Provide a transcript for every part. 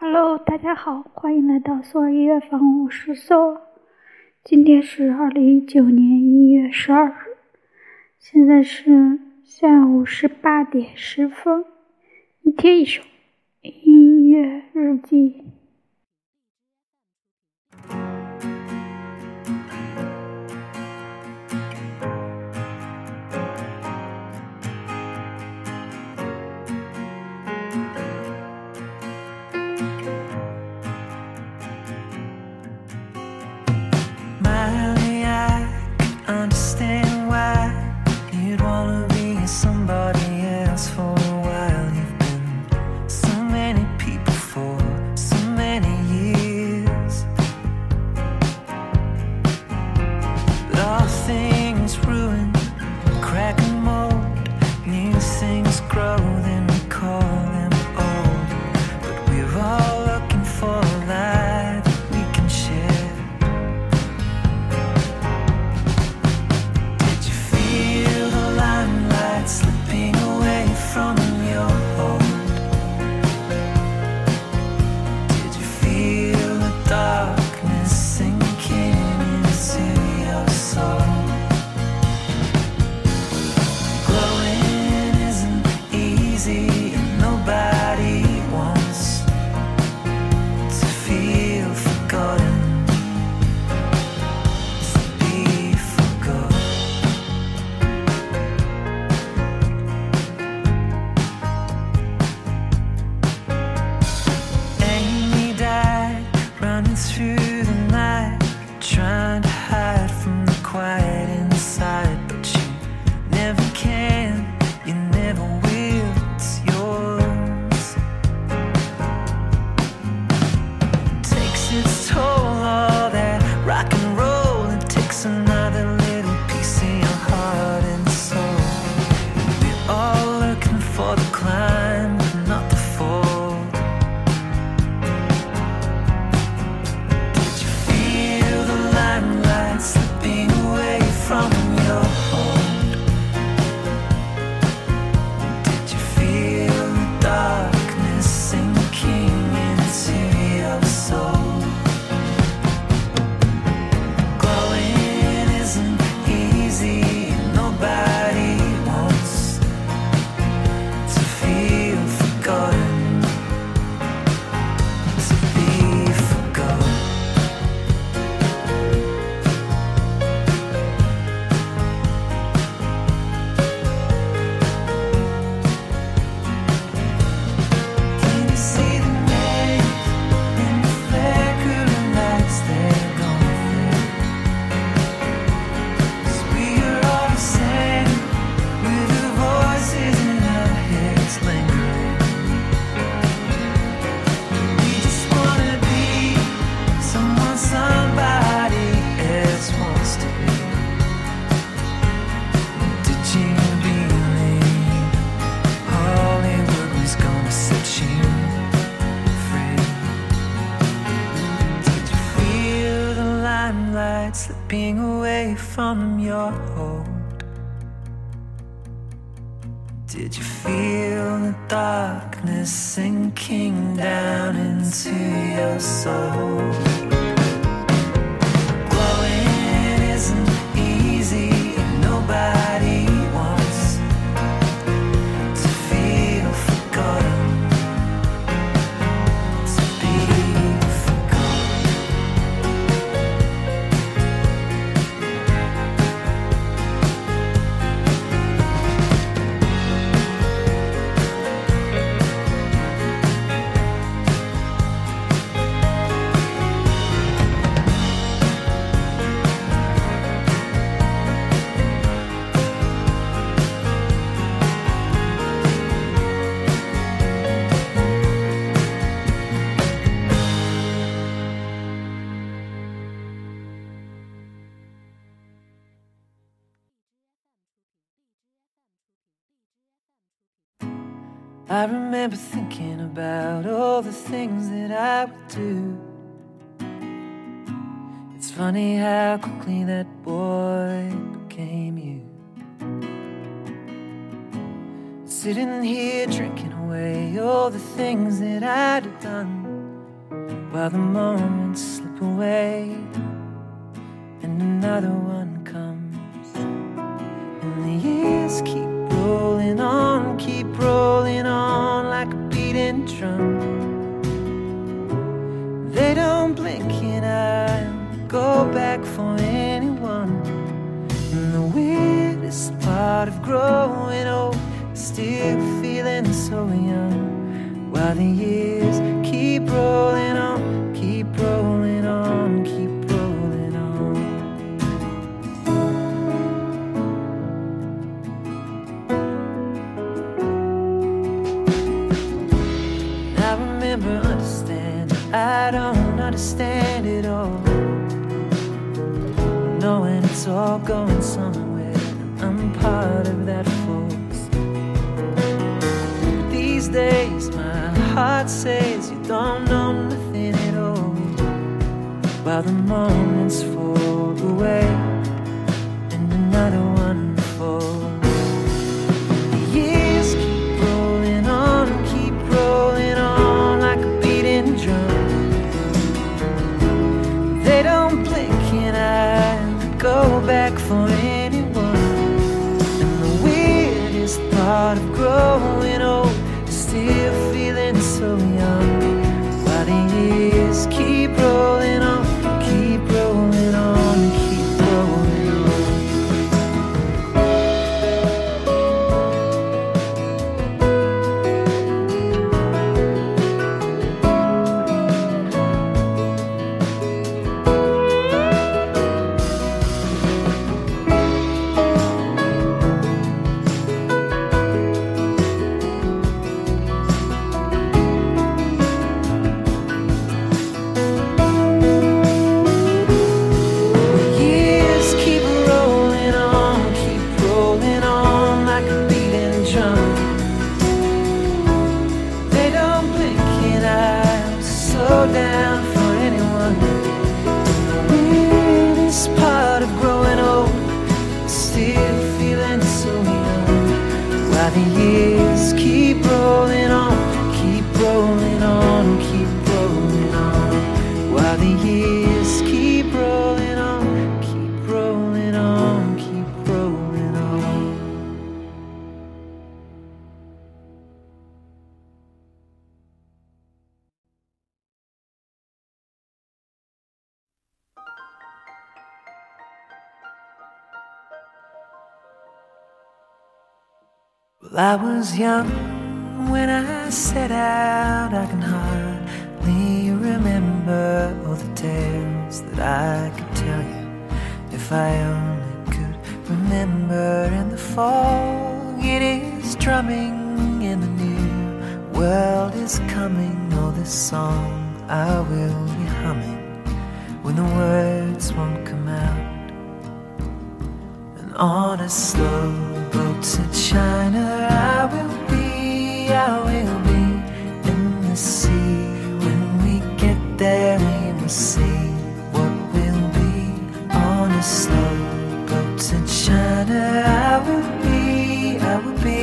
Hello，大家好，欢迎来到索尔音乐房，我是苏儿。今天是二零一九年一月十二日，现在是下午十八点十分。一天一首音乐日记。From your hold? Did you feel the darkness sinking down into your soul? I remember thinking about all the things that I would do. It's funny how quickly that boy became you. Sitting here drinking away all the things that I'd have done. while the moments slip away and another one comes. And the years keep rolling on, keep rolling on like a beating drum. They don't blink and I'll go back for anyone. And the weirdest part of growing old is still feeling so young. While the years understand it all. Knowing it's all going somewhere, I'm part of that force. These days, my heart says you don't know nothing at all. While the moments fall away and another one falls. I'm down Well, I was young when I set out. I can hardly remember all the tales that I could tell you. If I only could remember in the fog, it is drumming in the new world is coming. Oh, this song I will be humming when the words won't come out. And on a slow boat to China, I will be, I will be in the sea. When we get there, we will see what will be. On a slow boat to China, I will be, I will be,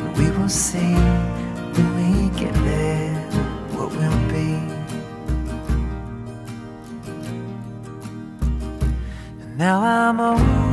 and we will see when we get there what will be. Now I'm old,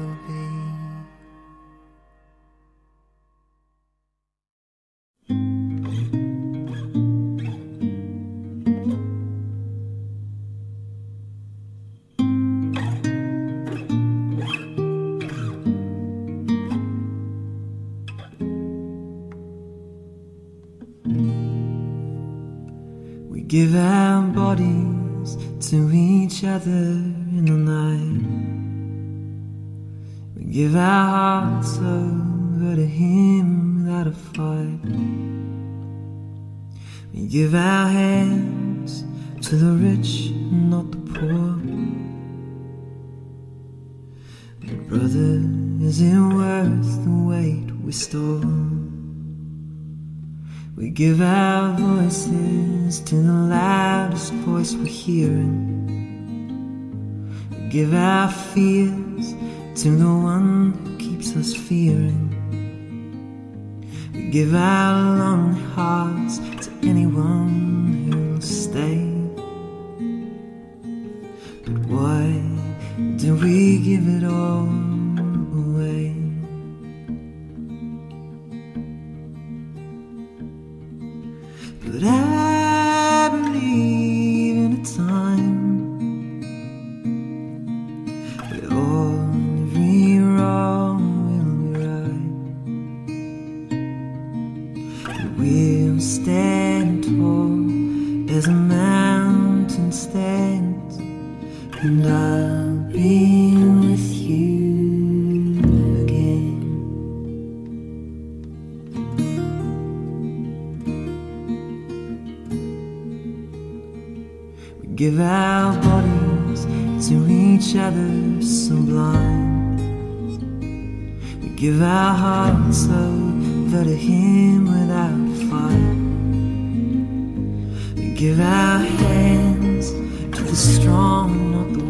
will be. We give our bodies to each other in the night. We give our hearts over to Him without a fight. We give our hands to the rich, not the poor. But brother, is it worth the weight we store? We give our voices to the loudest voice we're hearing. Give our fears to the one who keeps us fearing. We give our lonely hearts to anyone give our bodies to each other so blind. We give our hearts over to Him without fight. We give our hands to the strong, not the